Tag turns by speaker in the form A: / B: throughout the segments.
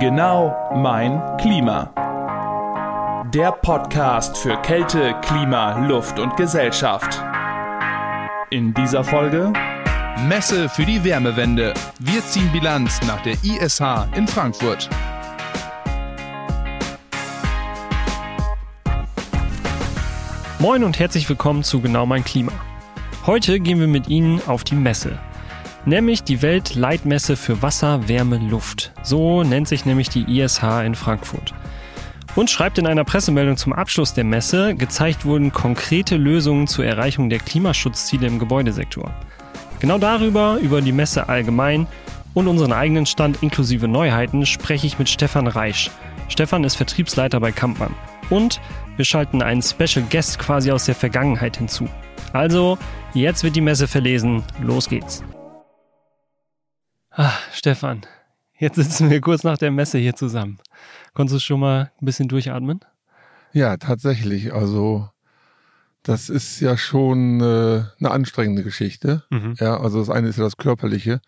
A: Genau mein Klima. Der Podcast für Kälte, Klima, Luft und Gesellschaft. In dieser Folge
B: Messe für die Wärmewende. Wir ziehen Bilanz nach der ISH in Frankfurt.
C: Moin und herzlich willkommen zu Genau mein Klima. Heute gehen wir mit Ihnen auf die Messe. Nämlich die Weltleitmesse für Wasser, Wärme, Luft. So nennt sich nämlich die ISH in Frankfurt. Und schreibt in einer Pressemeldung zum Abschluss der Messe, gezeigt wurden konkrete Lösungen zur Erreichung der Klimaschutzziele im Gebäudesektor. Genau darüber, über die Messe allgemein und unseren eigenen Stand inklusive Neuheiten spreche ich mit Stefan Reisch. Stefan ist Vertriebsleiter bei Kampmann. Und wir schalten einen Special Guest quasi aus der Vergangenheit hinzu. Also, jetzt wird die Messe verlesen. Los geht's. Ah, Stefan, jetzt sitzen wir kurz nach der Messe hier zusammen. Konntest du schon mal ein bisschen durchatmen?
D: Ja, tatsächlich. Also das ist ja schon äh, eine anstrengende Geschichte. Mhm. Ja, also das eine ist ja das Körperliche,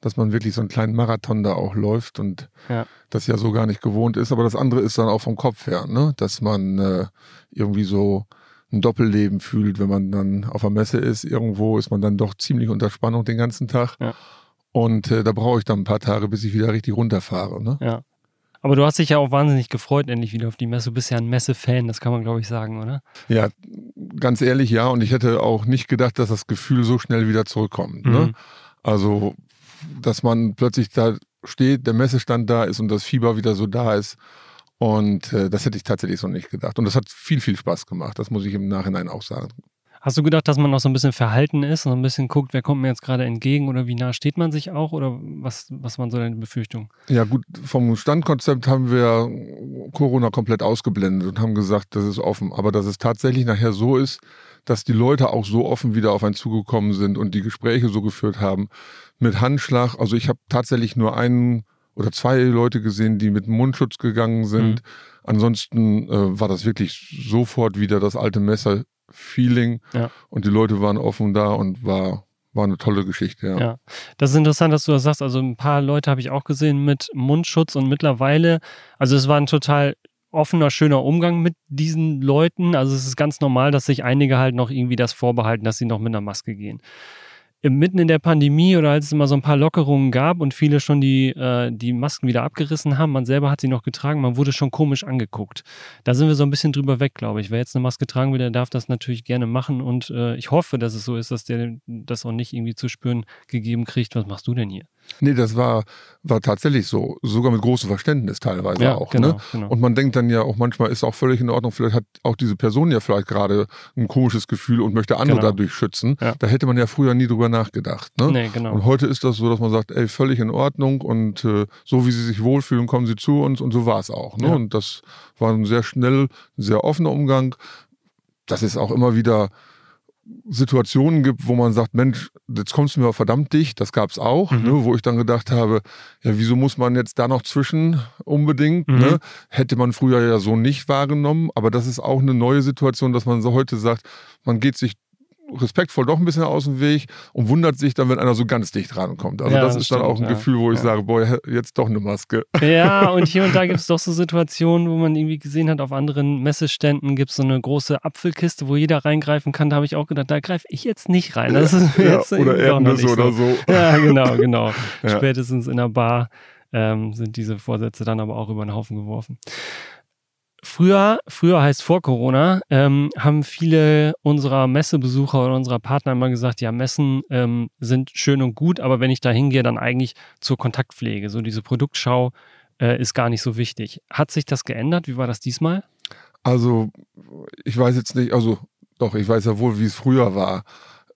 D: dass man wirklich so einen kleinen Marathon da auch läuft und ja. das ja so gar nicht gewohnt ist. Aber das andere ist dann auch vom Kopf her, ne? dass man äh, irgendwie so ein Doppelleben fühlt, wenn man dann auf der Messe ist. Irgendwo ist man dann doch ziemlich unter Spannung den ganzen Tag. Ja. Und äh, da brauche ich dann ein paar Tage, bis ich wieder richtig runterfahre. Ne?
C: Ja. Aber du hast dich ja auch wahnsinnig gefreut, endlich wieder auf die Messe. Du bist ja ein Messe-Fan, das kann man, glaube ich, sagen, oder?
D: Ja, ganz ehrlich, ja. Und ich hätte auch nicht gedacht, dass das Gefühl so schnell wieder zurückkommt. Ne? Mhm. Ne? Also, dass man plötzlich da steht, der Messestand da ist und das Fieber wieder so da ist. Und äh, das hätte ich tatsächlich so nicht gedacht. Und das hat viel, viel Spaß gemacht. Das muss ich im Nachhinein auch sagen.
C: Hast du gedacht, dass man noch so ein bisschen verhalten ist und ein bisschen guckt, wer kommt mir jetzt gerade entgegen oder wie nah steht man sich auch oder was, was waren so deine Befürchtungen?
D: Ja gut, vom Standkonzept haben wir Corona komplett ausgeblendet und haben gesagt, das ist offen. Aber dass es tatsächlich nachher so ist, dass die Leute auch so offen wieder auf einen zugekommen sind und die Gespräche so geführt haben mit Handschlag. Also ich habe tatsächlich nur einen oder zwei Leute gesehen, die mit Mundschutz gegangen sind. Mhm. Ansonsten äh, war das wirklich sofort wieder das alte Messer Feeling ja. und die Leute waren offen da und war war eine tolle Geschichte, ja. ja.
C: Das ist interessant, dass du das sagst. Also ein paar Leute habe ich auch gesehen mit Mundschutz und mittlerweile, also es war ein total offener, schöner Umgang mit diesen Leuten. Also es ist ganz normal, dass sich einige halt noch irgendwie das vorbehalten, dass sie noch mit einer Maske gehen mitten in der Pandemie oder als es immer so ein paar Lockerungen gab und viele schon die, äh, die Masken wieder abgerissen haben, man selber hat sie noch getragen, man wurde schon komisch angeguckt. Da sind wir so ein bisschen drüber weg, glaube ich. Wer jetzt eine Maske tragen will, der darf das natürlich gerne machen und äh, ich hoffe, dass es so ist, dass der das auch nicht irgendwie zu spüren gegeben kriegt. Was machst du denn hier?
D: Nee, das war, war tatsächlich so. Sogar mit großem Verständnis teilweise ja, auch. Genau, ne? genau. Und man denkt dann ja auch manchmal ist auch völlig in Ordnung, vielleicht hat auch diese Person ja vielleicht gerade ein komisches Gefühl und möchte andere genau. dadurch schützen. Ja. Da hätte man ja früher nie drüber nachgedacht. Ne? Nee, genau. Und heute ist das so, dass man sagt, ey, völlig in Ordnung und äh, so wie sie sich wohlfühlen, kommen sie zu uns und so war es auch. Ne? Ja. Und das war ein sehr schnell, sehr offener Umgang. Das ist auch immer wieder Situationen gibt, wo man sagt, Mensch, jetzt kommst du mir verdammt dicht, das gab es auch, mhm. ne, wo ich dann gedacht habe, ja, wieso muss man jetzt da noch zwischen unbedingt? Mhm. Ne? Hätte man früher ja so nicht wahrgenommen, aber das ist auch eine neue Situation, dass man so heute sagt, man geht sich respektvoll doch ein bisschen aus dem Weg und wundert sich dann, wenn einer so ganz dicht rankommt. Also ja, das, das, ist stimmt, dann auch ein ja. Gefühl, wo ich ja. sage, boah, jetzt doch eine Maske.
C: Ja, und hier und da gibt es doch so Situationen, wo man irgendwie gesehen hat, auf anderen Messeständen gibt es so eine große Apfelkiste, wo jeder reingreifen kann. Da habe ich auch gedacht, da greife ich jetzt nicht rein. Das ist jetzt
D: oder Erdnüsse oder so.
C: Ja, genau, genau. Spätestens in der Bar ähm, sind diese Vorsätze dann aber auch über den Haufen geworfen. Früher, früher heißt vor Corona, ähm, haben viele unserer Messebesucher oder unserer Partner immer gesagt, ja, Messen ähm, sind schön und gut, aber wenn ich da hingehe, dann eigentlich zur Kontaktpflege. So diese Produktschau äh, ist gar nicht so wichtig. Hat sich das geändert? Wie war das diesmal?
D: Also, ich weiß jetzt nicht, also doch, ich weiß ja wohl, wie es früher war.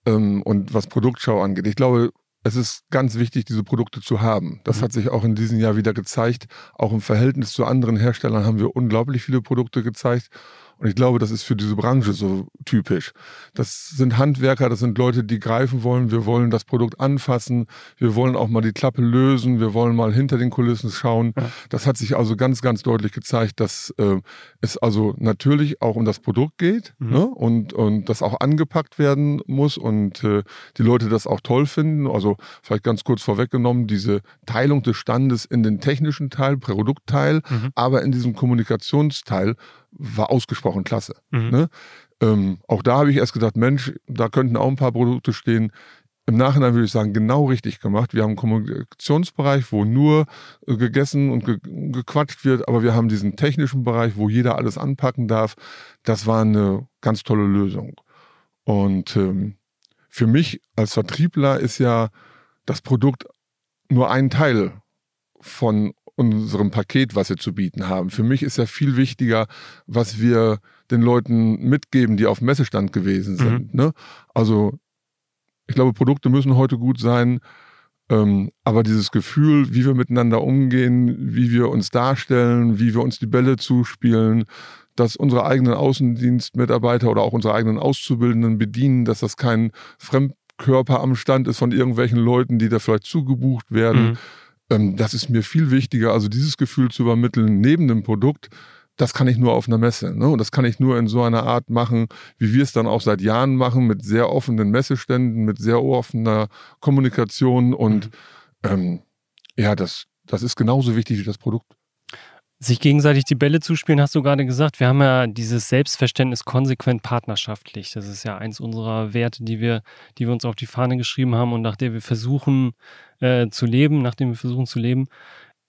D: Ähm, und was Produktschau angeht. Ich glaube, es ist ganz wichtig, diese Produkte zu haben. Das mhm. hat sich auch in diesem Jahr wieder gezeigt. Auch im Verhältnis zu anderen Herstellern haben wir unglaublich viele Produkte gezeigt. Und ich glaube, das ist für diese Branche so typisch. Das sind Handwerker, das sind Leute, die greifen wollen. Wir wollen das Produkt anfassen. Wir wollen auch mal die Klappe lösen. Wir wollen mal hinter den Kulissen schauen. Ja. Das hat sich also ganz, ganz deutlich gezeigt, dass äh, es also natürlich auch um das Produkt geht mhm. ne? und, und das auch angepackt werden muss und äh, die Leute das auch toll finden. Also vielleicht ganz kurz vorweggenommen, diese Teilung des Standes in den technischen Teil, Produktteil, mhm. aber in diesem Kommunikationsteil war ausgesprochen klasse. Mhm. Ne? Ähm, auch da habe ich erst gedacht, Mensch, da könnten auch ein paar Produkte stehen. Im Nachhinein würde ich sagen, genau richtig gemacht. Wir haben einen Kommunikationsbereich, wo nur äh, gegessen und ge gequatscht wird, aber wir haben diesen technischen Bereich, wo jeder alles anpacken darf. Das war eine ganz tolle Lösung. Und ähm, für mich als Vertriebler ist ja das Produkt nur ein Teil von unserem Paket, was wir zu bieten haben. Für mich ist ja viel wichtiger, was wir den Leuten mitgeben, die auf dem Messestand gewesen sind. Mhm. Ne? Also ich glaube, Produkte müssen heute gut sein, ähm, aber dieses Gefühl, wie wir miteinander umgehen, wie wir uns darstellen, wie wir uns die Bälle zuspielen, dass unsere eigenen Außendienstmitarbeiter oder auch unsere eigenen Auszubildenden bedienen, dass das kein Fremdkörper am Stand ist von irgendwelchen Leuten, die da vielleicht zugebucht werden. Mhm das ist mir viel wichtiger, also dieses Gefühl zu übermitteln neben dem Produkt. Das kann ich nur auf einer Messe. Ne? Und das kann ich nur in so einer Art machen, wie wir es dann auch seit Jahren machen, mit sehr offenen Messeständen, mit sehr offener Kommunikation. Und mhm. ähm, ja, das, das ist genauso wichtig wie das Produkt.
C: Sich gegenseitig die Bälle zuspielen, hast du gerade gesagt. Wir haben ja dieses Selbstverständnis konsequent partnerschaftlich. Das ist ja eins unserer Werte, die wir, die wir uns auf die Fahne geschrieben haben und nach der wir versuchen äh, zu leben, nachdem wir versuchen zu leben.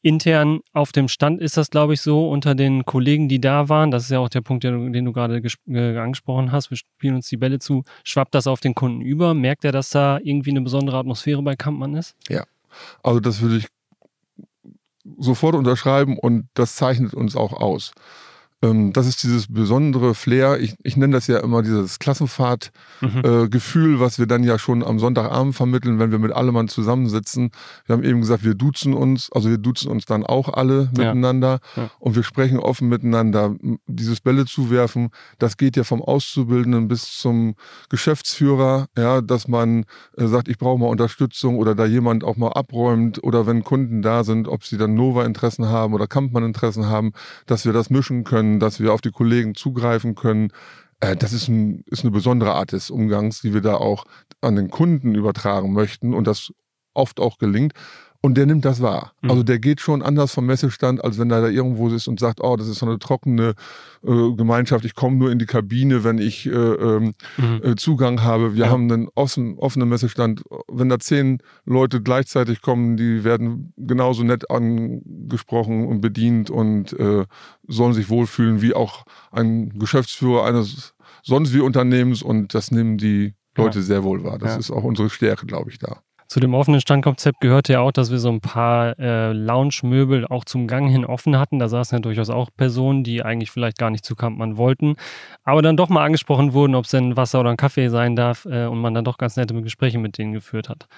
C: Intern auf dem Stand ist das, glaube ich, so unter den Kollegen, die da waren. Das ist ja auch der Punkt, den, den du gerade äh, angesprochen hast. Wir spielen uns die Bälle zu. Schwappt das auf den Kunden über? Merkt er, dass da irgendwie eine besondere Atmosphäre bei Kampmann ist?
D: Ja. Also das würde ich sofort unterschreiben und das zeichnet uns auch aus. Ähm, das ist dieses besondere Flair. Ich, ich nenne das ja immer dieses Klassenfahrtgefühl, mhm. äh, was wir dann ja schon am Sonntagabend vermitteln, wenn wir mit allem zusammensitzen. Wir haben eben gesagt, wir duzen uns, also wir duzen uns dann auch alle miteinander ja. Ja. und wir sprechen offen miteinander. Dieses Bälle zuwerfen, das geht ja vom Auszubildenden bis zum Geschäftsführer, ja, dass man äh, sagt, ich brauche mal Unterstützung oder da jemand auch mal abräumt oder wenn Kunden da sind, ob sie dann Nova-Interessen haben oder Kampmann-Interessen haben, dass wir das mischen können dass wir auf die Kollegen zugreifen können. Äh, das ist, ein, ist eine besondere Art des Umgangs, die wir da auch an den Kunden übertragen möchten und das oft auch gelingt. Und der nimmt das wahr. Mhm. Also der geht schon anders vom Messestand, als wenn er da irgendwo ist und sagt, oh, das ist so eine trockene äh, Gemeinschaft, ich komme nur in die Kabine, wenn ich äh, ähm, mhm. äh, Zugang habe. Wir ja. haben einen offen, offenen Messestand. Wenn da zehn Leute gleichzeitig kommen, die werden genauso nett angesprochen und bedient und äh, sollen sich wohlfühlen wie auch ein Geschäftsführer eines sonst wie Unternehmens und das nehmen die Leute ja. sehr wohl wahr. Das ja. ist auch unsere Stärke, glaube ich, da.
C: Zu dem offenen Standkonzept gehörte ja auch, dass wir so ein paar äh, Lounge-Möbel auch zum Gang hin offen hatten. Da saßen ja durchaus auch Personen, die eigentlich vielleicht gar nicht zu Kampmann wollten, aber dann doch mal angesprochen wurden, ob es denn Wasser oder ein Kaffee sein darf äh, und man dann doch ganz nette Gespräche mit denen geführt hat.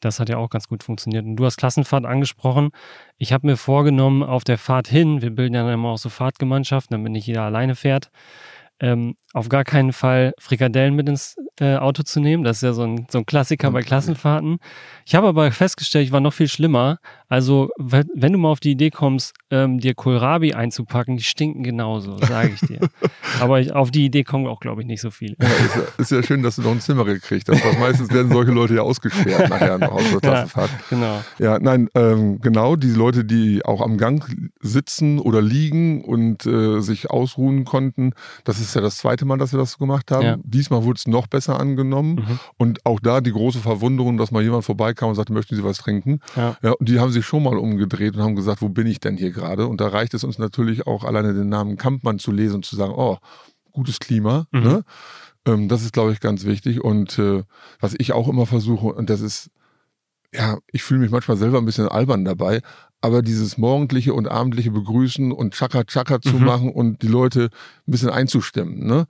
C: Das hat ja auch ganz gut funktioniert. Und du hast Klassenfahrt angesprochen. Ich habe mir vorgenommen, auf der Fahrt hin, wir bilden ja dann immer auch so Fahrtgemeinschaften, damit nicht jeder alleine fährt, ähm, auf gar keinen Fall Frikadellen mit ins äh, Auto zu nehmen. Das ist ja so ein, so ein Klassiker bei Klassenfahrten. Ich habe aber festgestellt, ich war noch viel schlimmer. Also, wenn du mal auf die Idee kommst, ähm, dir Kohlrabi einzupacken, die stinken genauso, sage ich dir. aber ich, auf die Idee kommen auch, glaube ich, nicht so viele.
D: Ja, ist, ja, ist, ja, schön, dass du noch ein Zimmer gekriegt hast. Was meistens werden solche Leute ja ausgesperrt nachher noch aus der Klassenfahrt. Ja, genau. Ja, nein, ähm, genau, die Leute, die auch am Gang sitzen oder liegen und äh, sich ausruhen konnten, das ist ja das zweite Mal, dass wir das gemacht haben. Ja. Diesmal wurde es noch besser angenommen. Mhm. Und auch da die große Verwunderung, dass mal jemand vorbeikam und sagte, möchten Sie was trinken? Ja. ja. und die haben sich schon mal umgedreht und haben gesagt, wo bin ich denn hier gerade? Und da reicht es uns natürlich auch alleine den Namen Kampmann zu lesen und zu sagen, oh, gutes Klima. Mhm. Ne? Ähm, das ist, glaube ich, ganz wichtig. Und äh, was ich auch immer versuche, und das ist ja, ich fühle mich manchmal selber ein bisschen albern dabei, aber dieses morgendliche und abendliche Begrüßen und Chaka Chaka zu mhm. machen und die Leute ein bisschen einzustimmen, ne?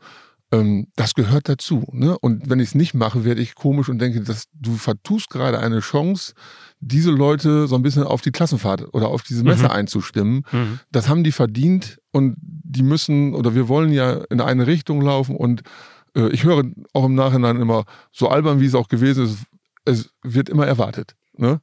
D: Ähm, das gehört dazu. Ne? Und wenn ich es nicht mache, werde ich komisch und denke, dass du vertust gerade eine Chance, diese Leute so ein bisschen auf die Klassenfahrt oder auf diese Messe mhm. einzustimmen. Mhm. Das haben die verdient und die müssen oder wir wollen ja in eine Richtung laufen und äh, ich höre auch im Nachhinein immer, so albern wie es auch gewesen ist, es wird immer erwartet. Ne?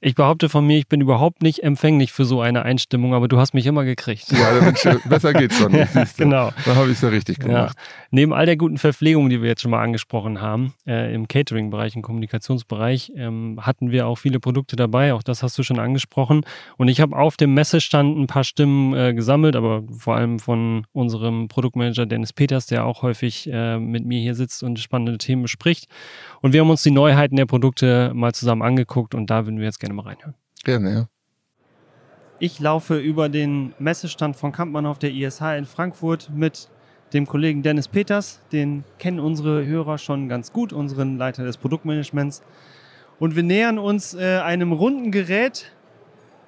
C: Ich behaupte von mir, ich bin überhaupt nicht empfänglich für so eine Einstimmung, aber du hast mich immer gekriegt.
D: Ja, Mensch, besser geht's schon. ja,
C: genau.
D: Da habe ich es ja richtig gemacht. Ja.
C: Neben all der guten Verpflegung, die wir jetzt schon mal angesprochen haben, äh, im Catering-Bereich, im Kommunikationsbereich, ähm, hatten wir auch viele Produkte dabei. Auch das hast du schon angesprochen. Und ich habe auf dem Messestand ein paar Stimmen äh, gesammelt, aber vor allem von unserem Produktmanager Dennis Peters, der auch häufig äh, mit mir hier sitzt und spannende Themen bespricht. Und wir haben uns die Neuheiten der Produkte mal zusammen angeguckt und da würden wir jetzt gerne mal reinhören.
D: Gerne, ja.
C: Ich laufe über den Messestand von Kampmann auf der ISH in Frankfurt mit dem Kollegen Dennis Peters. Den kennen unsere Hörer schon ganz gut, unseren Leiter des Produktmanagements. Und wir nähern uns äh, einem runden Gerät,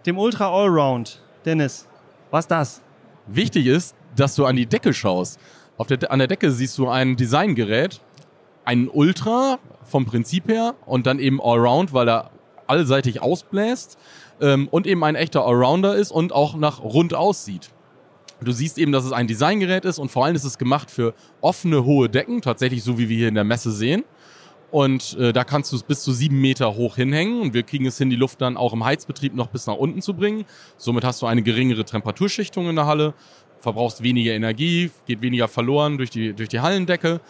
C: dem Ultra Allround. Dennis, was ist das?
E: Wichtig ist, dass du an die Decke schaust. Auf der, an der Decke siehst du ein Designgerät, ein Ultra vom Prinzip her und dann eben Allround, weil er allseitig ausbläst ähm, und eben ein echter Allrounder ist und auch nach rund aussieht. Du siehst eben, dass es ein Designgerät ist und vor allem ist es gemacht für offene, hohe Decken, tatsächlich so wie wir hier in der Messe sehen. Und äh, da kannst du es bis zu sieben Meter hoch hinhängen und wir kriegen es hin, die Luft dann auch im Heizbetrieb noch bis nach unten zu bringen. Somit hast du eine geringere Temperaturschichtung in der Halle, verbrauchst weniger Energie, geht weniger verloren durch die, durch die Hallendecke.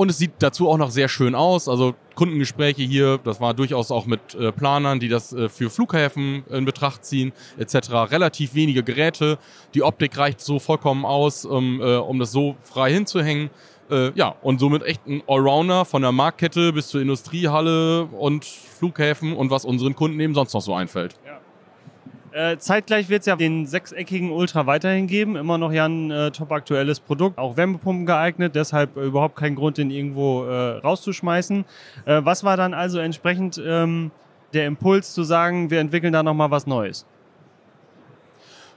E: Und es sieht dazu auch noch sehr schön aus. Also Kundengespräche hier, das war durchaus auch mit äh, Planern, die das äh, für Flughäfen in Betracht ziehen, etc. Relativ wenige Geräte. Die Optik reicht so vollkommen aus, um, äh, um das so frei hinzuhängen. Äh, ja, und somit echt ein Allrounder von der Marktkette bis zur Industriehalle und Flughäfen und was unseren Kunden eben sonst noch so einfällt. Ja.
C: Äh, zeitgleich wird es ja den sechseckigen Ultra weiterhin geben. Immer noch ja ein äh, top aktuelles Produkt. Auch Wärmepumpen geeignet, deshalb äh, überhaupt kein Grund, den irgendwo äh, rauszuschmeißen. Äh, was war dann also entsprechend ähm, der Impuls zu sagen, wir entwickeln da nochmal was Neues?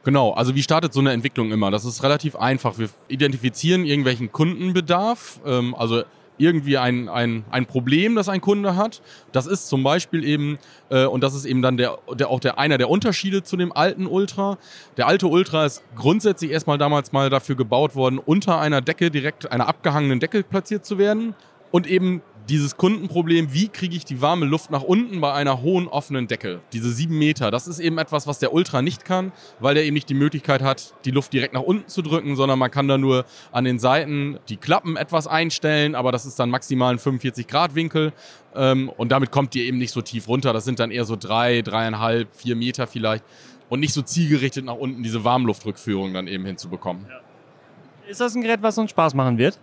E: Genau, also wie startet so eine Entwicklung immer? Das ist relativ einfach. Wir identifizieren irgendwelchen Kundenbedarf, ähm, also irgendwie ein, ein, ein Problem, das ein Kunde hat. Das ist zum Beispiel eben, äh, und das ist eben dann der, der, auch der, einer der Unterschiede zu dem alten Ultra. Der alte Ultra ist grundsätzlich erstmal damals mal dafür gebaut worden, unter einer Decke direkt, einer abgehangenen Decke platziert zu werden und eben dieses Kundenproblem, wie kriege ich die warme Luft nach unten bei einer hohen offenen Decke? Diese sieben Meter, das ist eben etwas, was der Ultra nicht kann, weil der eben nicht die Möglichkeit hat, die Luft direkt nach unten zu drücken, sondern man kann da nur an den Seiten die Klappen etwas einstellen, aber das ist dann maximal ein 45 Grad Winkel ähm, und damit kommt die eben nicht so tief runter. Das sind dann eher so drei, dreieinhalb, vier Meter vielleicht und nicht so zielgerichtet nach unten diese Warmluftrückführung dann eben hinzubekommen. Ja.
C: Ist das ein Gerät, was uns Spaß machen wird?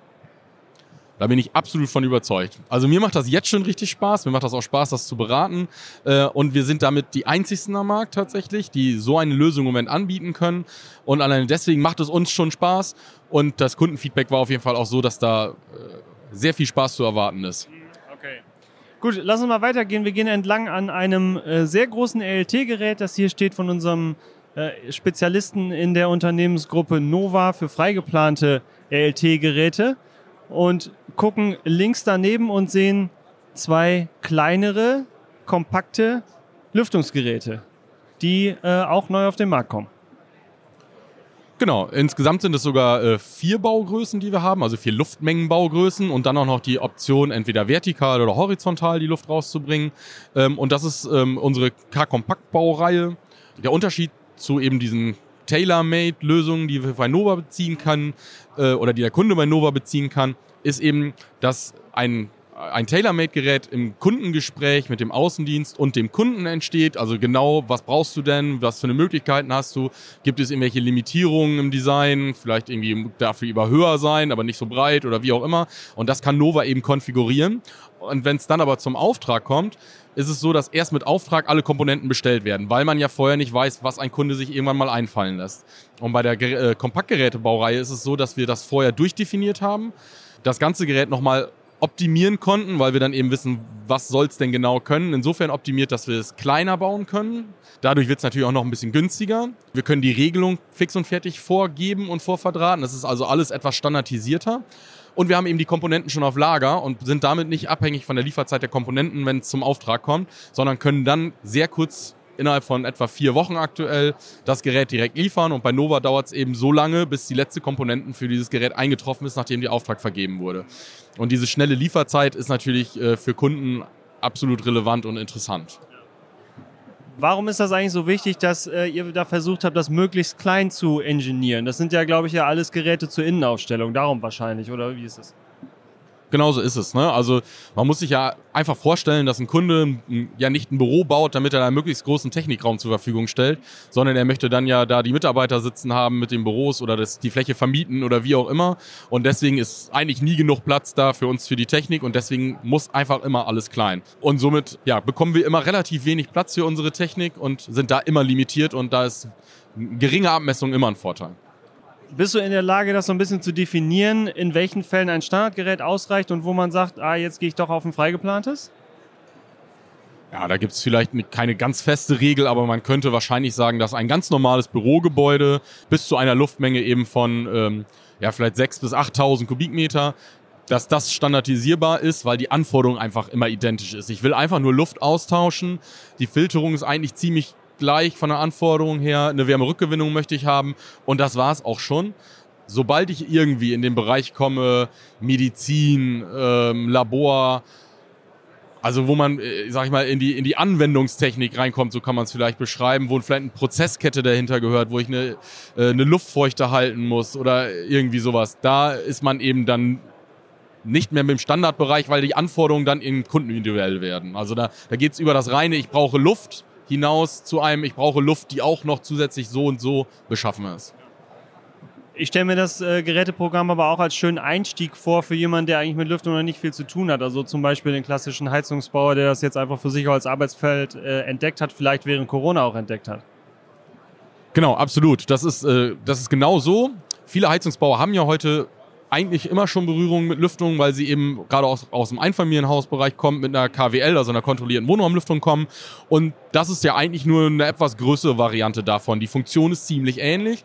E: Da bin ich absolut von überzeugt. Also mir macht das jetzt schon richtig Spaß. Mir macht das auch Spaß, das zu beraten. Äh, und wir sind damit die einzigsten am Markt tatsächlich, die so eine Lösung im Moment anbieten können. Und allein deswegen macht es uns schon Spaß. Und das Kundenfeedback war auf jeden Fall auch so, dass da äh, sehr viel Spaß zu erwarten ist.
C: Okay. Gut, lass uns mal weitergehen. Wir gehen entlang an einem äh, sehr großen LT-Gerät, das hier steht von unserem Spezialisten in der Unternehmensgruppe Nova für freigeplante LT-Geräte und gucken links daneben und sehen zwei kleinere, kompakte Lüftungsgeräte, die äh, auch neu auf den Markt kommen.
E: Genau, insgesamt sind es sogar äh, vier Baugrößen, die wir haben, also vier Luftmengenbaugrößen und dann auch noch die Option, entweder vertikal oder horizontal die Luft rauszubringen. Ähm, und das ist ähm, unsere K-Kompakt-Baureihe. Der Unterschied zu eben diesen Tailor-Made-Lösungen, die wir bei Nova beziehen können äh, oder die der Kunde bei Nova beziehen kann, ist eben, dass ein ein Tailor-Made-Gerät im Kundengespräch mit dem Außendienst und dem Kunden entsteht. Also genau, was brauchst du denn? Was für eine Möglichkeiten hast du? Gibt es irgendwelche Limitierungen im Design? Vielleicht irgendwie dafür lieber höher sein, aber nicht so breit oder wie auch immer. Und das kann Nova eben konfigurieren. Und wenn es dann aber zum Auftrag kommt, ist es so, dass erst mit Auftrag alle Komponenten bestellt werden, weil man ja vorher nicht weiß, was ein Kunde sich irgendwann mal einfallen lässt. Und bei der äh, Kompaktgerätebaureihe ist es so, dass wir das vorher durchdefiniert haben, das ganze Gerät nochmal optimieren konnten, weil wir dann eben wissen, was soll es denn genau können. Insofern optimiert, dass wir es kleiner bauen können. Dadurch wird es natürlich auch noch ein bisschen günstiger. Wir können die Regelung fix und fertig vorgeben und vorverdrahten. Das ist also alles etwas standardisierter. Und wir haben eben die Komponenten schon auf Lager und sind damit nicht abhängig von der Lieferzeit der Komponenten, wenn es zum Auftrag kommt, sondern können dann sehr kurz innerhalb von etwa vier Wochen aktuell das Gerät direkt liefern und bei Nova dauert es eben so lange, bis die letzte Komponenten für dieses Gerät eingetroffen ist, nachdem der Auftrag vergeben wurde. Und diese schnelle Lieferzeit ist natürlich äh, für Kunden absolut relevant und interessant.
F: Warum ist das eigentlich so wichtig, dass äh, ihr da versucht habt, das möglichst klein zu engineieren? Das sind ja, glaube ich, ja alles Geräte zur Innenaufstellung, darum wahrscheinlich, oder wie ist es?
E: Genauso ist es. Ne? Also man muss sich ja einfach vorstellen, dass ein Kunde ja nicht ein Büro baut, damit er einen möglichst großen Technikraum zur Verfügung stellt, sondern er möchte dann ja da die Mitarbeiter sitzen haben mit den Büros oder das, die Fläche vermieten oder wie auch immer. Und deswegen ist eigentlich nie genug Platz da für uns für die Technik und deswegen muss einfach immer alles klein. Und somit ja, bekommen wir immer relativ wenig Platz für unsere Technik und sind da immer limitiert und da ist geringe Abmessung immer ein Vorteil.
F: Bist du in der Lage, das so ein bisschen zu definieren, in welchen Fällen ein Standardgerät ausreicht und wo man sagt, ah, jetzt gehe ich doch auf ein freigeplantes?
E: Ja, da gibt es vielleicht keine ganz feste Regel, aber man könnte wahrscheinlich sagen, dass ein ganz normales Bürogebäude bis zu einer Luftmenge eben von ähm, ja, vielleicht 6.000 bis 8.000 Kubikmeter, dass das standardisierbar ist, weil die Anforderung einfach immer identisch ist. Ich will einfach nur Luft austauschen. Die Filterung ist eigentlich ziemlich gleich von der Anforderung her. Eine Wärmerückgewinnung möchte ich haben. Und das war es auch schon. Sobald ich irgendwie in den Bereich komme, Medizin, ähm, Labor, also wo man, äh, sag ich mal, in die, in die Anwendungstechnik reinkommt, so kann man es vielleicht beschreiben, wo vielleicht eine Prozesskette dahinter gehört, wo ich eine, äh, eine Luftfeuchte halten muss oder irgendwie sowas. Da ist man eben dann nicht mehr mit dem Standardbereich, weil die Anforderungen dann in Kunden individuell werden. Also da, da geht es über das reine, ich brauche Luft hinaus zu einem, ich brauche Luft, die auch noch zusätzlich so und so beschaffen ist.
F: Ich stelle mir das äh, Geräteprogramm aber auch als schönen Einstieg vor für jemanden, der eigentlich mit Lüftung noch nicht viel zu tun hat. Also zum Beispiel den klassischen Heizungsbauer, der das jetzt einfach für sich als Arbeitsfeld äh, entdeckt hat, vielleicht während Corona auch entdeckt hat.
E: Genau, absolut. Das ist, äh, das ist genau so. Viele Heizungsbauer haben ja heute eigentlich immer schon Berührung mit Lüftung, weil sie eben gerade aus, aus dem Einfamilienhausbereich kommen, mit einer KWL, also einer kontrollierten Wohnraumlüftung kommen. Und das ist ja eigentlich nur eine etwas größere Variante davon. Die Funktion ist ziemlich ähnlich.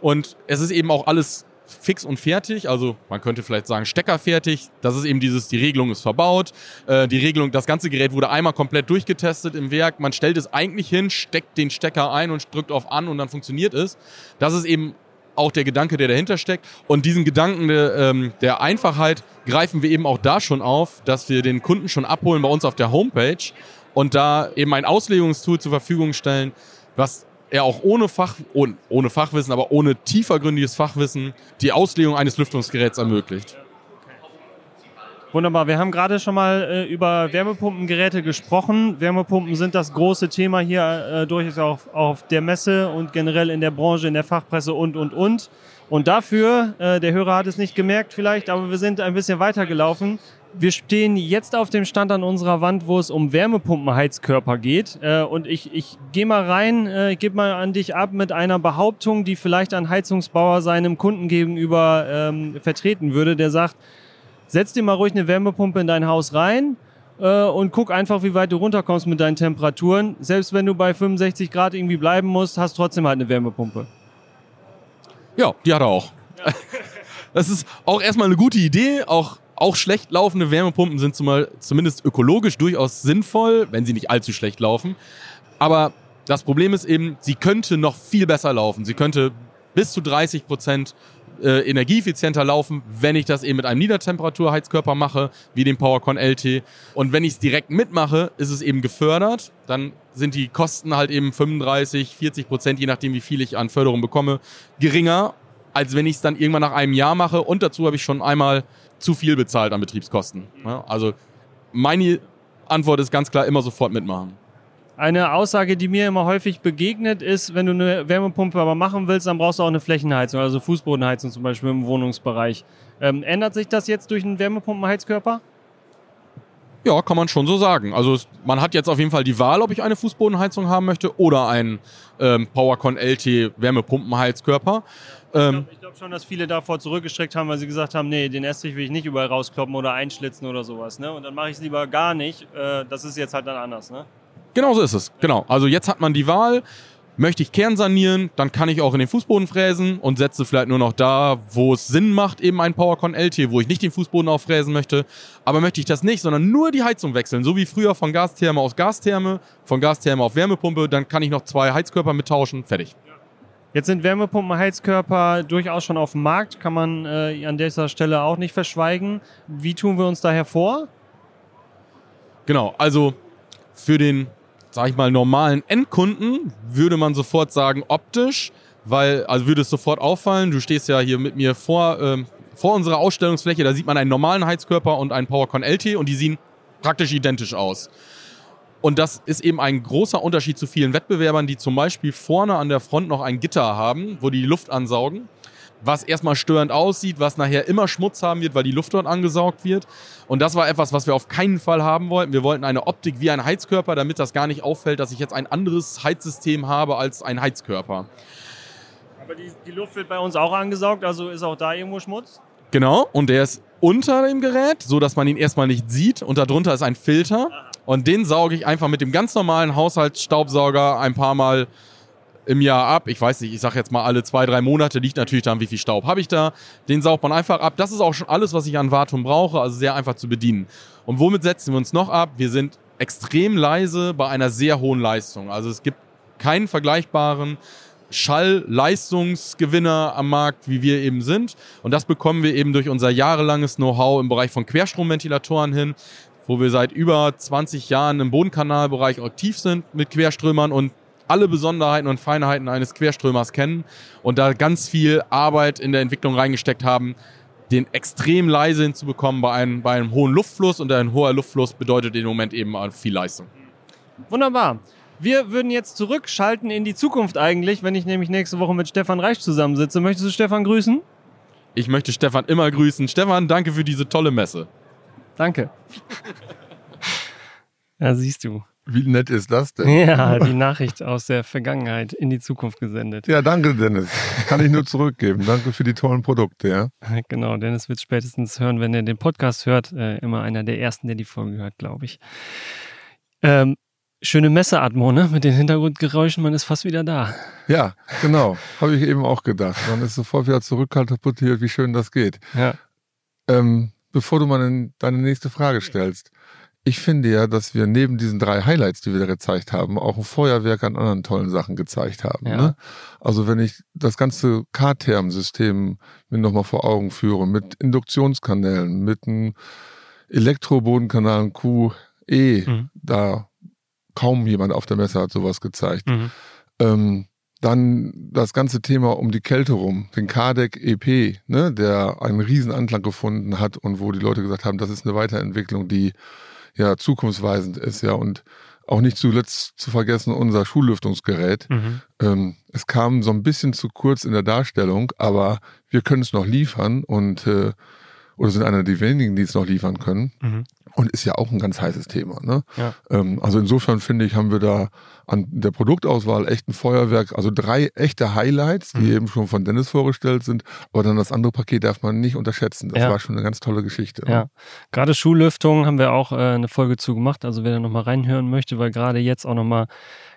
E: Und es ist eben auch alles fix und fertig, also man könnte vielleicht sagen steckerfertig. Das ist eben dieses, die Regelung ist verbaut. Äh, die Regelung, das ganze Gerät wurde einmal komplett durchgetestet im Werk. Man stellt es eigentlich hin, steckt den Stecker ein und drückt auf an und dann funktioniert es. Das ist eben auch der Gedanke, der dahinter steckt. Und diesen Gedanken der, ähm, der Einfachheit greifen wir eben auch da schon auf, dass wir den Kunden schon abholen bei uns auf der Homepage und da eben ein Auslegungstool zur Verfügung stellen, was er auch ohne Fach, ohne Fachwissen, aber ohne tiefergründiges Fachwissen die Auslegung eines Lüftungsgeräts ermöglicht.
F: Wunderbar. Wir haben gerade schon mal äh, über Wärmepumpengeräte gesprochen. Wärmepumpen sind das große Thema hier äh, durchaus auf, auf der Messe und generell in der Branche, in der Fachpresse und, und, und. Und dafür, äh, der Hörer hat es nicht gemerkt vielleicht, aber wir sind ein bisschen weitergelaufen. Wir stehen jetzt auf dem Stand an unserer Wand, wo es um Wärmepumpenheizkörper geht. Äh, und ich, ich gehe mal rein, äh, gebe mal an dich ab mit einer Behauptung, die vielleicht ein Heizungsbauer seinem Kunden gegenüber ähm, vertreten würde, der sagt, setz dir mal ruhig eine Wärmepumpe in dein Haus rein äh, und guck einfach, wie weit du runterkommst mit deinen Temperaturen. Selbst wenn du bei 65 Grad irgendwie bleiben musst, hast trotzdem halt eine Wärmepumpe.
E: Ja, die hat er auch. Ja. Das ist auch erstmal eine gute Idee. Auch, auch schlecht laufende Wärmepumpen sind zumal, zumindest ökologisch durchaus sinnvoll, wenn sie nicht allzu schlecht laufen. Aber das Problem ist eben, sie könnte noch viel besser laufen. Sie könnte bis zu 30 Prozent äh, energieeffizienter laufen, wenn ich das eben mit einem Niedertemperaturheizkörper mache, wie dem PowerCon LT. Und wenn ich es direkt mitmache, ist es eben gefördert. Dann sind die Kosten halt eben 35, 40 Prozent, je nachdem, wie viel ich an Förderung bekomme, geringer, als wenn ich es dann irgendwann nach einem Jahr mache. Und dazu habe ich schon einmal zu viel bezahlt an Betriebskosten. Ja, also meine Antwort ist ganz klar immer sofort mitmachen.
F: Eine Aussage, die mir immer häufig begegnet, ist, wenn du eine Wärmepumpe aber machen willst, dann brauchst du auch eine Flächenheizung, also Fußbodenheizung zum Beispiel im Wohnungsbereich. Ähm, ändert sich das jetzt durch einen Wärmepumpenheizkörper?
E: Ja, kann man schon so sagen. Also man hat jetzt auf jeden Fall die Wahl, ob ich eine Fußbodenheizung haben möchte oder einen ähm, PowerCon LT Wärmepumpenheizkörper.
F: Ähm, ich glaube glaub schon, dass viele davor zurückgestreckt haben, weil sie gesagt haben, nee, den Estrich will ich nicht überall rauskloppen oder einschlitzen oder sowas. Ne? Und dann mache ich es lieber gar nicht. Äh, das ist jetzt halt dann anders. Ne?
E: Genau so ist es. Genau. Also jetzt hat man die Wahl. Möchte ich Kern sanieren, dann kann ich auch in den Fußboden fräsen und setze vielleicht nur noch da, wo es Sinn macht, eben ein PowerCon LT, wo ich nicht den Fußboden auffräsen möchte. Aber möchte ich das nicht, sondern nur die Heizung wechseln, so wie früher von Gastherme aus Gastherme, von Gastherme auf Wärmepumpe, dann kann ich noch zwei Heizkörper mittauschen, fertig.
C: Jetzt sind Wärmepumpen, Heizkörper durchaus schon auf dem Markt, kann man äh, an dieser Stelle auch nicht verschweigen. Wie tun wir uns da hervor?
E: Genau, also für den sag ich mal, normalen Endkunden würde man sofort sagen optisch, weil, also würde es sofort auffallen. Du stehst ja hier mit mir vor, ähm, vor unserer Ausstellungsfläche, da sieht man einen normalen Heizkörper und einen PowerCon LT und die sehen praktisch identisch aus. Und das ist eben ein großer Unterschied zu vielen Wettbewerbern, die zum Beispiel vorne an der Front noch ein Gitter haben, wo die Luft ansaugen was erstmal störend aussieht, was nachher immer Schmutz haben wird, weil die Luft dort angesaugt wird. Und das war etwas, was wir auf keinen Fall haben wollten. Wir wollten eine Optik wie ein Heizkörper, damit das gar nicht auffällt, dass ich jetzt ein anderes Heizsystem habe als ein Heizkörper.
C: Aber die, die Luft wird bei uns auch angesaugt, also ist auch da irgendwo Schmutz?
E: Genau, und der ist unter dem Gerät, so dass man ihn erstmal nicht sieht. Und darunter ist ein Filter. Und den sauge ich einfach mit dem ganz normalen Haushaltsstaubsauger ein paar Mal im Jahr ab. Ich weiß nicht, ich sage jetzt mal alle zwei, drei Monate, liegt natürlich daran, wie viel Staub habe ich da. Den saugt man einfach ab. Das ist auch schon alles, was ich an Wartung brauche, also sehr einfach zu bedienen. Und womit setzen wir uns noch ab? Wir sind extrem leise bei einer sehr hohen Leistung. Also es gibt keinen vergleichbaren Schallleistungsgewinner am Markt, wie wir eben sind. Und das bekommen wir eben durch unser jahrelanges Know-how im Bereich von Querstromventilatoren hin, wo wir seit über 20 Jahren im Bodenkanalbereich aktiv sind mit Querströmern und alle Besonderheiten und Feinheiten eines Querströmers kennen und da ganz viel Arbeit in der Entwicklung reingesteckt haben, den extrem leise hinzubekommen bei einem, bei einem hohen Luftfluss und ein hoher Luftfluss bedeutet im Moment eben viel Leistung.
C: Wunderbar. Wir würden jetzt zurückschalten in die Zukunft eigentlich, wenn ich nämlich nächste Woche mit Stefan Reich zusammensitze. Möchtest du Stefan grüßen?
E: Ich möchte Stefan immer grüßen. Stefan, danke für diese tolle Messe.
C: Danke. ja, siehst du.
D: Wie nett ist das denn?
C: Ja, die Nachricht aus der Vergangenheit in die Zukunft gesendet.
D: Ja, danke, Dennis. Kann ich nur zurückgeben. Danke für die tollen Produkte, ja.
C: Genau, Dennis wird spätestens hören, wenn er den Podcast hört. Äh, immer einer der ersten, der die Folge hört, glaube ich. Ähm, schöne Messeatmo, ne? Mit den Hintergrundgeräuschen, man ist fast wieder da.
D: Ja, genau. Habe ich eben auch gedacht. Man ist sofort wieder zurückkatapultiert, wie schön das geht.
C: Ja.
D: Ähm, bevor du mal deine nächste Frage stellst ich finde ja, dass wir neben diesen drei Highlights, die wir da gezeigt haben, auch ein Feuerwerk an anderen tollen Sachen gezeigt haben. Ja. Ne? Also wenn ich das ganze K-Term-System mir nochmal vor Augen führe, mit Induktionskanälen, mit einem Elektrobodenkanal QE, mhm. da kaum jemand auf der Messe hat sowas gezeigt. Mhm. Ähm, dann das ganze Thema um die Kälte rum, den Kardec EP, ne, der einen riesen Anklang gefunden hat und wo die Leute gesagt haben, das ist eine Weiterentwicklung, die ja zukunftsweisend ist, ja. Und auch nicht zuletzt zu vergessen unser Schullüftungsgerät. Mhm. Ähm, es kam so ein bisschen zu kurz in der Darstellung, aber wir können es noch liefern und äh, oder sind einer der wenigen, die es noch liefern können. Mhm. Und ist ja auch ein ganz heißes Thema. Ne?
C: Ja.
D: Ähm, also insofern finde ich, haben wir da an der Produktauswahl echt ein Feuerwerk, also drei echte Highlights, die mhm. eben schon von Dennis vorgestellt sind. Aber dann das andere Paket darf man nicht unterschätzen. Das ja. war schon eine ganz tolle Geschichte.
C: Ja, ne? gerade Schullüftung haben wir auch äh, eine Folge zu gemacht. Also wer da nochmal reinhören möchte, weil gerade jetzt auch nochmal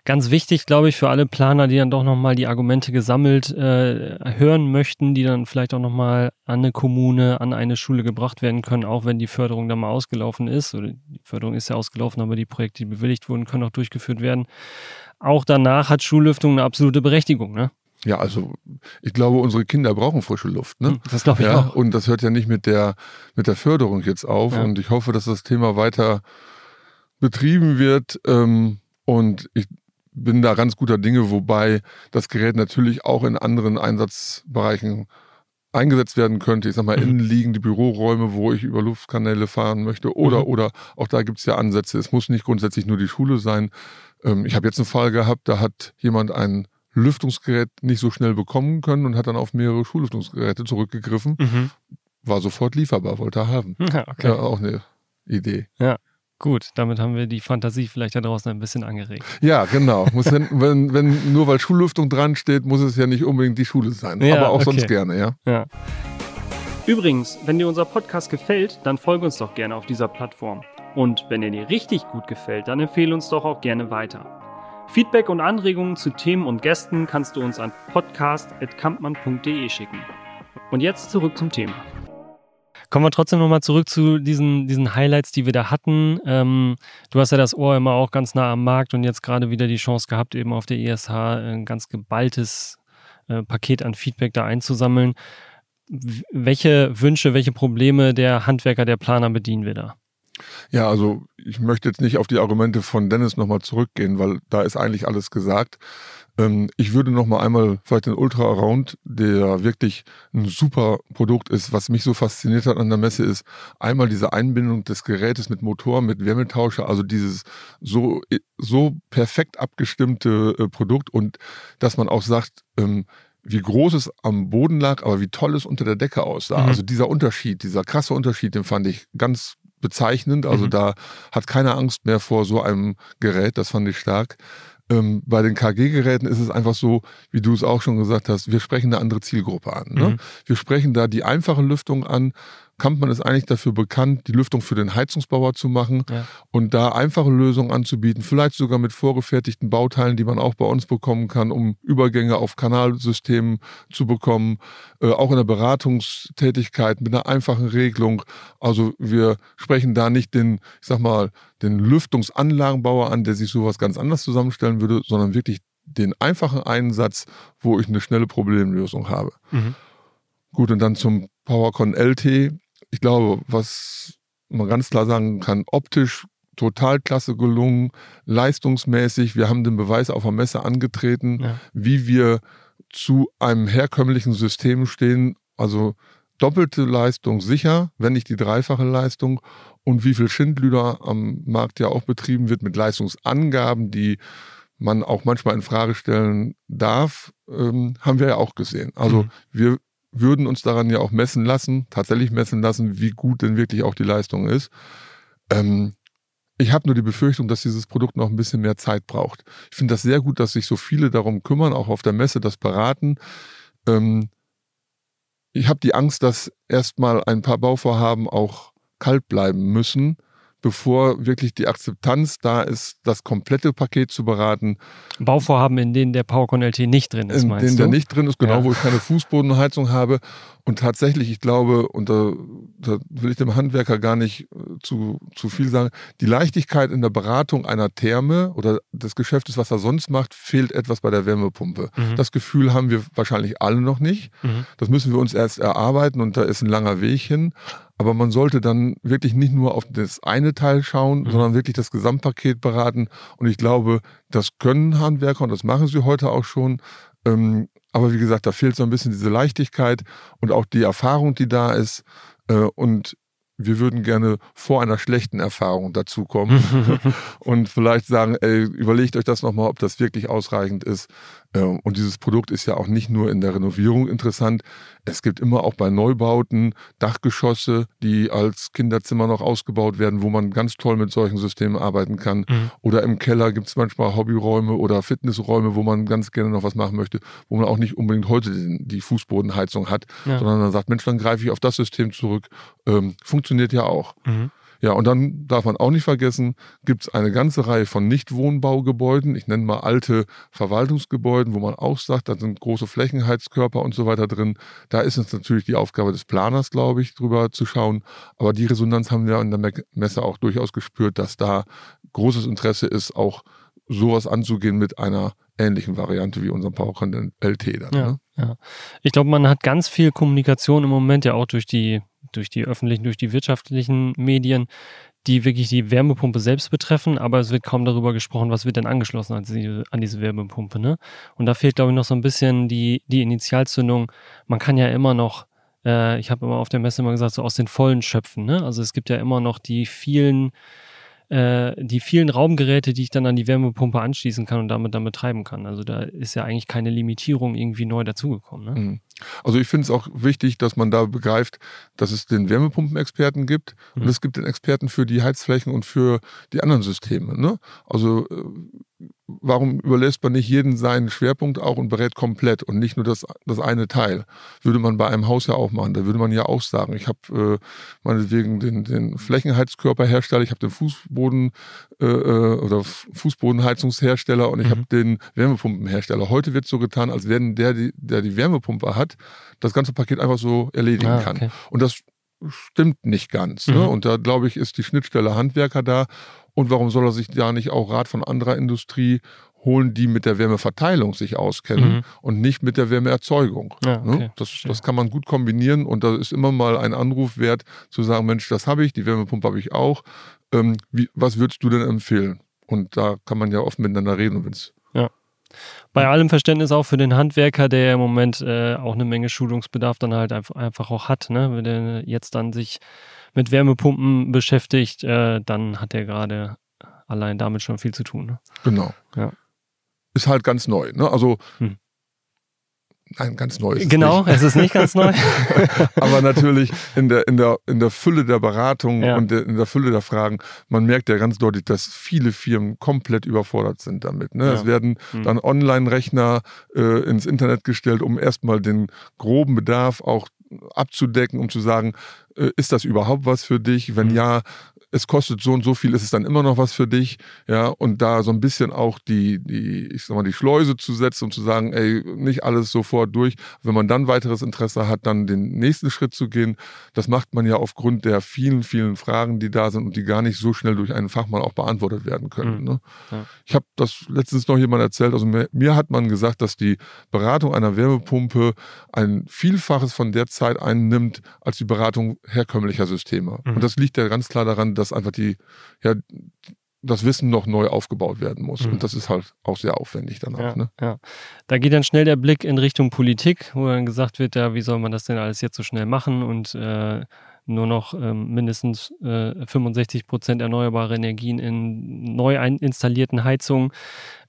C: ganz wichtig, glaube ich, für alle Planer, die dann doch nochmal die Argumente gesammelt äh, hören möchten, die dann vielleicht auch nochmal an eine Kommune, an eine Schule gebracht werden können, auch wenn die Förderung dann mal ausgelaufen ist. Oder die Förderung ist ja ausgelaufen, aber die Projekte, die bewilligt wurden, können auch durchgeführt werden. Auch danach hat Schullüftung eine absolute Berechtigung, ne?
D: Ja, also ich glaube, unsere Kinder brauchen frische Luft. Ne?
C: Das glaube ich
D: ja,
C: auch.
D: Und das hört ja nicht mit der, mit der Förderung jetzt auf. Ja. Und ich hoffe, dass das Thema weiter betrieben wird. Ähm, und ich bin da ganz guter Dinge, wobei das Gerät natürlich auch in anderen Einsatzbereichen eingesetzt werden könnte. Ich sag mal, mhm. innenliegende Büroräume, wo ich über Luftkanäle fahren möchte. Oder, mhm. oder auch da gibt's ja Ansätze. Es muss nicht grundsätzlich nur die Schule sein. Ähm, ich habe jetzt einen Fall gehabt, da hat jemand ein Lüftungsgerät nicht so schnell bekommen können und hat dann auf mehrere Schullüftungsgeräte zurückgegriffen. Mhm. War sofort lieferbar, wollte er haben.
C: Ja, okay.
D: ja, auch eine Idee.
C: Ja. Gut, damit haben wir die Fantasie vielleicht da draußen ein bisschen angeregt.
D: Ja, genau. Muss wenn, wenn, wenn nur weil Schullüftung dran steht, muss es ja nicht unbedingt die Schule sein. Ja, aber auch okay. sonst gerne, ja.
C: ja. Übrigens, wenn dir unser Podcast gefällt, dann folge uns doch gerne auf dieser Plattform. Und wenn er dir richtig gut gefällt, dann empfehle uns doch auch gerne weiter. Feedback und Anregungen zu Themen und Gästen kannst du uns an podcast.kampmann.de schicken. Und jetzt zurück zum Thema. Kommen wir trotzdem nochmal zurück zu diesen, diesen Highlights, die wir da hatten. Ähm, du hast ja das Ohr immer auch ganz nah am Markt und jetzt gerade wieder die Chance gehabt, eben auf der ESH ein ganz geballtes äh, Paket an Feedback da einzusammeln. Welche Wünsche, welche Probleme der Handwerker, der Planer bedienen wir da?
D: Ja, also ich möchte jetzt nicht auf die Argumente von Dennis nochmal zurückgehen, weil da ist eigentlich alles gesagt. Ähm, ich würde nochmal einmal vielleicht den Ultra Around, der wirklich ein super Produkt ist, was mich so fasziniert hat an der Messe, ist einmal diese Einbindung des Gerätes mit Motor, mit Wärmetauscher, also dieses so, so perfekt abgestimmte äh, Produkt und dass man auch sagt, ähm, wie groß es am Boden lag, aber wie toll es unter der Decke aussah. Mhm. Also dieser Unterschied, dieser krasse Unterschied, den fand ich ganz bezeichnend. Also mhm. da hat keiner Angst mehr vor so einem Gerät. Das fand ich stark. Ähm, bei den KG-Geräten ist es einfach so, wie du es auch schon gesagt hast, wir sprechen eine andere Zielgruppe an. Ne? Mhm. Wir sprechen da die einfache Lüftung an, Kampmann ist eigentlich dafür bekannt, die Lüftung für den Heizungsbauer zu machen ja. und da einfache Lösungen anzubieten, vielleicht sogar mit vorgefertigten Bauteilen, die man auch bei uns bekommen kann, um Übergänge auf Kanalsystemen zu bekommen, äh, auch in der Beratungstätigkeit mit einer einfachen Regelung. Also wir sprechen da nicht den, ich sag mal, den Lüftungsanlagenbauer an, der sich sowas ganz anders zusammenstellen würde, sondern wirklich den einfachen Einsatz, wo ich eine schnelle Problemlösung habe. Mhm. Gut, und dann zum PowerCon LT ich glaube, was man ganz klar sagen kann, optisch total klasse gelungen, leistungsmäßig. Wir haben den Beweis auf der Messe angetreten, ja. wie wir zu einem herkömmlichen System stehen. Also doppelte Leistung sicher, wenn nicht die dreifache Leistung. Und wie viel Schindlüder am Markt ja auch betrieben wird mit Leistungsangaben, die man auch manchmal in Frage stellen darf, ähm, haben wir ja auch gesehen. Also mhm. wir würden uns daran ja auch messen lassen, tatsächlich messen lassen, wie gut denn wirklich auch die Leistung ist. Ähm, ich habe nur die Befürchtung, dass dieses Produkt noch ein bisschen mehr Zeit braucht. Ich finde das sehr gut, dass sich so viele darum kümmern, auch auf der Messe das beraten. Ähm, ich habe die Angst, dass erstmal ein paar Bauvorhaben auch kalt bleiben müssen, bevor wirklich die Akzeptanz da ist, das komplette Paket zu beraten.
C: Bauvorhaben, in denen der PowerCon LT nicht drin ist,
D: in meinst denen du? der nicht drin ist, genau, ja. wo ich keine Fußbodenheizung habe. Und tatsächlich, ich glaube, und da, da will ich dem Handwerker gar nicht äh, zu, zu viel sagen, die Leichtigkeit in der Beratung einer Therme oder des Geschäftes, was er sonst macht, fehlt etwas bei der Wärmepumpe. Mhm. Das Gefühl haben wir wahrscheinlich alle noch nicht. Mhm. Das müssen wir uns erst erarbeiten und da ist ein langer Weg hin. Aber man sollte dann wirklich nicht nur auf das eine Teil schauen, mhm. sondern wirklich das Gesamtpaket beraten. Und ich glaube, das können Handwerker und das machen sie heute auch schon. Ähm, aber wie gesagt, da fehlt so ein bisschen diese Leichtigkeit und auch die Erfahrung, die da ist. Äh, und wir würden gerne vor einer schlechten Erfahrung dazukommen und vielleicht sagen, ey, überlegt euch das nochmal, ob das wirklich ausreichend ist. Ähm, und dieses Produkt ist ja auch nicht nur in der Renovierung interessant. Es gibt immer auch bei Neubauten Dachgeschosse, die als Kinderzimmer noch ausgebaut werden, wo man ganz toll mit solchen Systemen arbeiten kann. Mhm. Oder im Keller gibt es manchmal Hobbyräume oder Fitnessräume, wo man ganz gerne noch was machen möchte, wo man auch nicht unbedingt heute die Fußbodenheizung hat, ja. sondern dann sagt, Mensch, dann greife ich auf das System zurück. Ähm, funktioniert ja auch. Mhm. Ja, und dann darf man auch nicht vergessen, gibt es eine ganze Reihe von Nichtwohnbaugebäuden, ich nenne mal alte Verwaltungsgebäuden, wo man auch sagt, da sind große Flächenheizkörper und so weiter drin. Da ist es natürlich die Aufgabe des Planers, glaube ich, drüber zu schauen. Aber die Resonanz haben wir in der Messe auch durchaus gespürt, dass da großes Interesse ist, auch sowas anzugehen mit einer ähnlichen Variante wie unserem PowerCon LT dann.
C: Ja,
D: ne?
C: ja. Ich glaube, man hat ganz viel Kommunikation im Moment ja auch durch die durch die öffentlichen, durch die wirtschaftlichen Medien, die wirklich die Wärmepumpe selbst betreffen, aber es wird kaum darüber gesprochen, was wird denn angeschlossen an diese, an diese Wärmepumpe. Ne? Und da fehlt, glaube ich, noch so ein bisschen die, die Initialzündung. Man kann ja immer noch, äh, ich habe immer auf der Messe immer gesagt, so aus den Vollen schöpfen. Ne? Also es gibt ja immer noch die vielen äh, die vielen Raumgeräte, die ich dann an die Wärmepumpe anschließen kann und damit dann betreiben kann. Also da ist ja eigentlich keine Limitierung irgendwie neu dazugekommen. Ne? Mhm.
D: Also ich finde es auch wichtig, dass man da begreift, dass es den Wärmepumpenexperten gibt mhm. und es gibt den Experten für die Heizflächen und für die anderen Systeme. Ne? Also äh, warum überlässt man nicht jeden seinen Schwerpunkt auch und berät komplett und nicht nur das, das eine Teil? Würde man bei einem Haus ja auch machen. Da würde man ja auch sagen, ich habe äh, meinetwegen den, den Flächenheizkörperhersteller, ich habe den Fußboden äh, äh, oder Fußbodenheizungshersteller und ich mhm. habe den Wärmepumpenhersteller. Heute wird so getan, als wenn der, der die Wärmepumpe hat, das ganze Paket einfach so erledigen ah, okay. kann. Und das stimmt nicht ganz. Ne? Mhm. Ne? Und da, glaube ich, ist die Schnittstelle Handwerker da und warum soll er sich da nicht auch Rat von anderer Industrie holen, die mit der Wärmeverteilung sich auskennen mhm. und nicht mit der Wärmeerzeugung. Ja, ne? okay. das, das kann man gut kombinieren und da ist immer mal ein Anruf wert, zu sagen, Mensch, das habe ich, die Wärmepumpe habe ich auch. Ähm, wie, was würdest du denn empfehlen? Und da kann man ja oft miteinander reden. Und wenn's
C: ja. Bei allem Verständnis auch für den Handwerker, der im Moment äh, auch eine Menge Schulungsbedarf dann halt einfach, einfach auch hat, ne? wenn der jetzt dann sich mit Wärmepumpen beschäftigt, äh, dann hat er gerade allein damit schon viel zu tun. Ne?
D: Genau. Ja. Ist halt ganz neu. Ne? Also hm. Nein, ganz neu ist
C: Genau,
D: es,
C: es ist nicht ganz neu.
D: Aber natürlich in der, in der, in der Fülle der Beratung ja. und der, in der Fülle der Fragen, man merkt ja ganz deutlich, dass viele Firmen komplett überfordert sind damit. Ne? Ja. Es werden hm. dann Online-Rechner äh, ins Internet gestellt, um erstmal den groben Bedarf auch abzudecken, um zu sagen, ist das überhaupt was für dich? Wenn mhm. ja, es kostet so und so viel, ist es dann immer noch was für dich, ja, und da so ein bisschen auch die, die, ich sag mal, die Schleuse zu setzen und zu sagen, ey, nicht alles sofort durch. Wenn man dann weiteres Interesse hat, dann den nächsten Schritt zu gehen, das macht man ja aufgrund der vielen, vielen Fragen, die da sind und die gar nicht so schnell durch einen Fachmann auch beantwortet werden können. Mhm. Ne? Ja. Ich habe das letztens noch jemand erzählt, also mir, mir hat man gesagt, dass die Beratung einer Wärmepumpe ein Vielfaches von der Zeit einnimmt, als die Beratung herkömmlicher Systeme. Mhm. Und das liegt ja ganz klar daran, dass einfach die, ja, das Wissen noch neu aufgebaut werden muss. Mhm. Und das ist halt auch sehr aufwendig dann auch.
C: Ja,
D: ne?
C: ja. Da geht dann schnell der Blick in Richtung Politik, wo dann gesagt wird, ja, wie soll man das denn alles jetzt so schnell machen? Und äh, nur noch ähm, mindestens äh, 65 Prozent erneuerbare Energien in neu installierten Heizungen.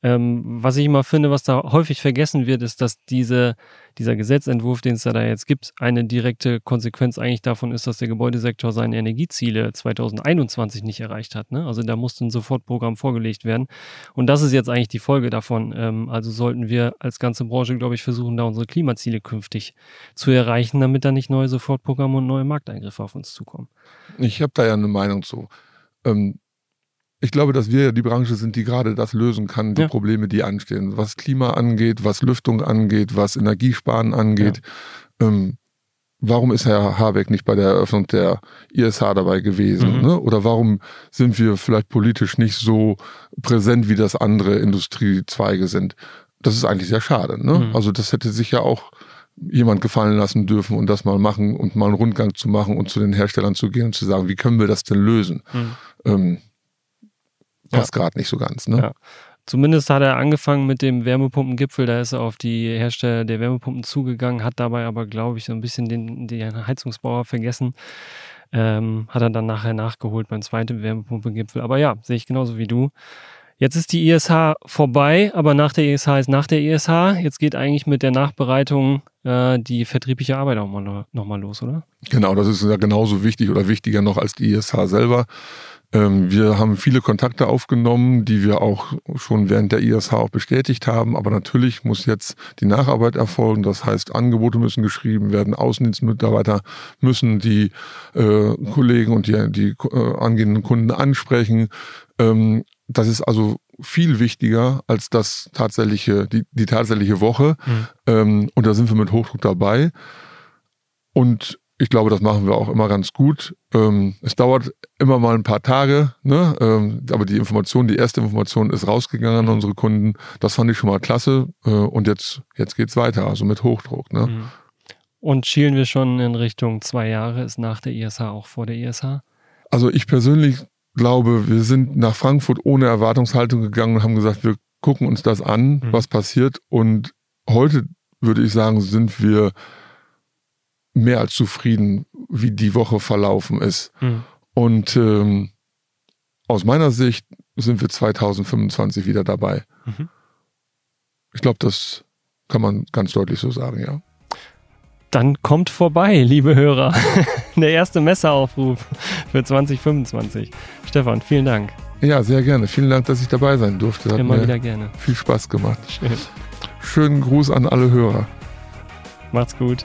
C: Ähm, was ich immer finde, was da häufig vergessen wird, ist, dass diese, dieser Gesetzentwurf, den es da jetzt gibt, eine direkte Konsequenz eigentlich davon ist, dass der Gebäudesektor seine Energieziele 2021 nicht erreicht hat. Ne? Also da musste ein Sofortprogramm vorgelegt werden. Und das ist jetzt eigentlich die Folge davon. Ähm, also sollten wir als ganze Branche, glaube ich, versuchen, da unsere Klimaziele künftig zu erreichen, damit da nicht neue Sofortprogramme und neue Markteingriffe auf uns zukommen.
D: Ich habe da ja eine Meinung zu. Ähm, ich glaube, dass wir die Branche sind, die gerade das lösen kann, die ja. Probleme, die anstehen. Was Klima angeht, was Lüftung angeht, was Energiesparen angeht. Ja. Ähm, warum ist Herr Habeck nicht bei der Eröffnung der ISH dabei gewesen? Mhm. Ne? Oder warum sind wir vielleicht politisch nicht so präsent, wie das andere Industriezweige sind? Das ist eigentlich sehr schade. Ne? Mhm. Also das hätte sich ja auch jemand gefallen lassen dürfen und das mal machen und mal einen Rundgang zu machen und zu den Herstellern zu gehen und zu sagen, wie können wir das denn lösen? Mhm. Ähm, passt ja. gerade nicht so ganz. Ne? Ja.
C: Zumindest hat er angefangen mit dem Wärmepumpengipfel, da ist er auf die Hersteller der Wärmepumpen zugegangen, hat dabei aber, glaube ich, so ein bisschen den, den Heizungsbauer vergessen. Ähm, hat er dann nachher nachgeholt beim zweiten Wärmepumpengipfel. Aber ja, sehe ich genauso wie du. Jetzt ist die ISH vorbei, aber nach der ISH ist nach der ISH. Jetzt geht eigentlich mit der Nachbereitung äh, die vertriebliche Arbeit auch mal, nochmal los, oder?
D: Genau, das ist ja genauso wichtig oder wichtiger noch als die ISH selber. Ähm, wir haben viele Kontakte aufgenommen, die wir auch schon während der ISH auch bestätigt haben. Aber natürlich muss jetzt die Nacharbeit erfolgen. Das heißt, Angebote müssen geschrieben werden, Außendienstmitarbeiter müssen die äh, Kollegen und die, die äh, angehenden Kunden ansprechen. Ähm, das ist also viel wichtiger als das tatsächliche, die, die tatsächliche Woche. Mhm. Ähm, und da sind wir mit Hochdruck dabei. Und ich glaube, das machen wir auch immer ganz gut. Ähm, es dauert immer mal ein paar Tage, ne? Ähm, aber die Information, die erste Information ist rausgegangen an unsere Kunden. Das fand ich schon mal klasse. Äh, und jetzt, jetzt geht's weiter, also mit Hochdruck. Ne? Mhm.
C: Und schielen wir schon in Richtung zwei Jahre, ist nach der ISH auch vor der ISH?
D: Also ich persönlich glaube, wir sind nach Frankfurt ohne Erwartungshaltung gegangen und haben gesagt, wir gucken uns das an, mhm. was passiert. Und heute würde ich sagen, sind wir mehr als zufrieden, wie die Woche verlaufen ist. Mhm. Und ähm, aus meiner Sicht sind wir 2025 wieder dabei. Mhm. Ich glaube, das kann man ganz deutlich so sagen, ja.
C: Dann kommt vorbei, liebe Hörer. Der erste Messeaufruf für 2025. Stefan, vielen Dank.
D: Ja, sehr gerne. Vielen Dank, dass ich dabei sein durfte.
C: Hat Immer wieder gerne.
D: Viel Spaß gemacht. Schön. Schönen Gruß an alle Hörer.
C: Macht's gut.